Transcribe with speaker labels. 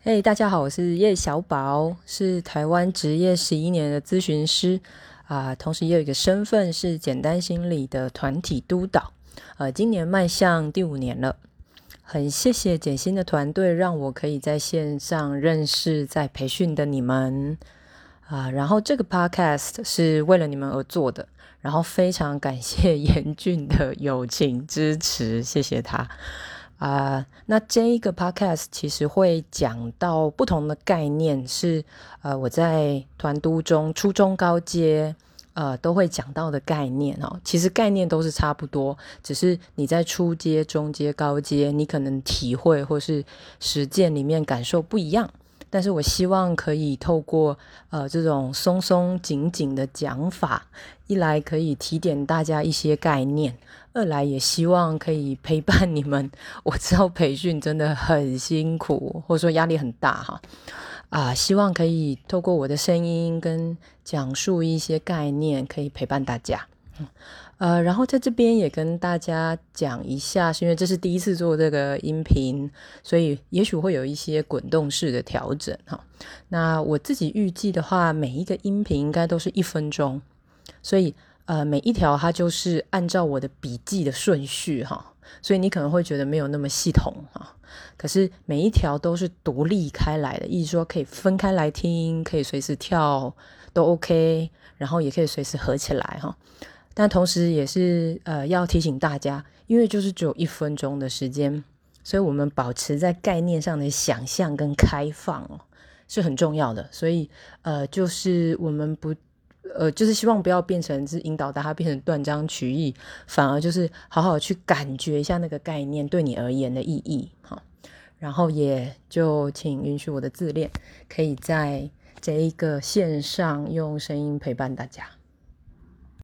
Speaker 1: 嘿，大家好，我是叶小宝，是台湾职业十一年的咨询师啊，同时也有一个身份是简单心理的团体督导，呃，今年迈向第五年了，很谢谢简心的团队，让我可以在线上认识在培训的你们啊，然后这个 podcast 是为了你们而做的，然后非常感谢严峻的友情支持，谢谢他。啊，那这一个 podcast 其实会讲到不同的概念，是呃我在团都中初中高阶呃都会讲到的概念哦。其实概念都是差不多，只是你在初阶、中阶、高阶，你可能体会或是实践里面感受不一样。但是我希望可以透过呃这种松松紧紧的讲法，一来可以提点大家一些概念，二来也希望可以陪伴你们。我知道培训真的很辛苦，或者说压力很大哈，啊，希望可以透过我的声音跟讲述一些概念，可以陪伴大家。呃，然后在这边也跟大家讲一下，是因为这是第一次做这个音频，所以也许会有一些滚动式的调整哈。那我自己预计的话，每一个音频应该都是一分钟，所以呃，每一条它就是按照我的笔记的顺序哈，所以你可能会觉得没有那么系统哈。可是每一条都是独立开来的，意思说可以分开来听，可以随时跳都 OK，然后也可以随时合起来哈。但同时也是呃要提醒大家，因为就是只有一分钟的时间，所以我们保持在概念上的想象跟开放是很重要的。所以呃就是我们不呃就是希望不要变成是引导大家变成断章取义，反而就是好好去感觉一下那个概念对你而言的意义哈。然后也就请允许我的自恋，可以在这一个线上用声音陪伴大家。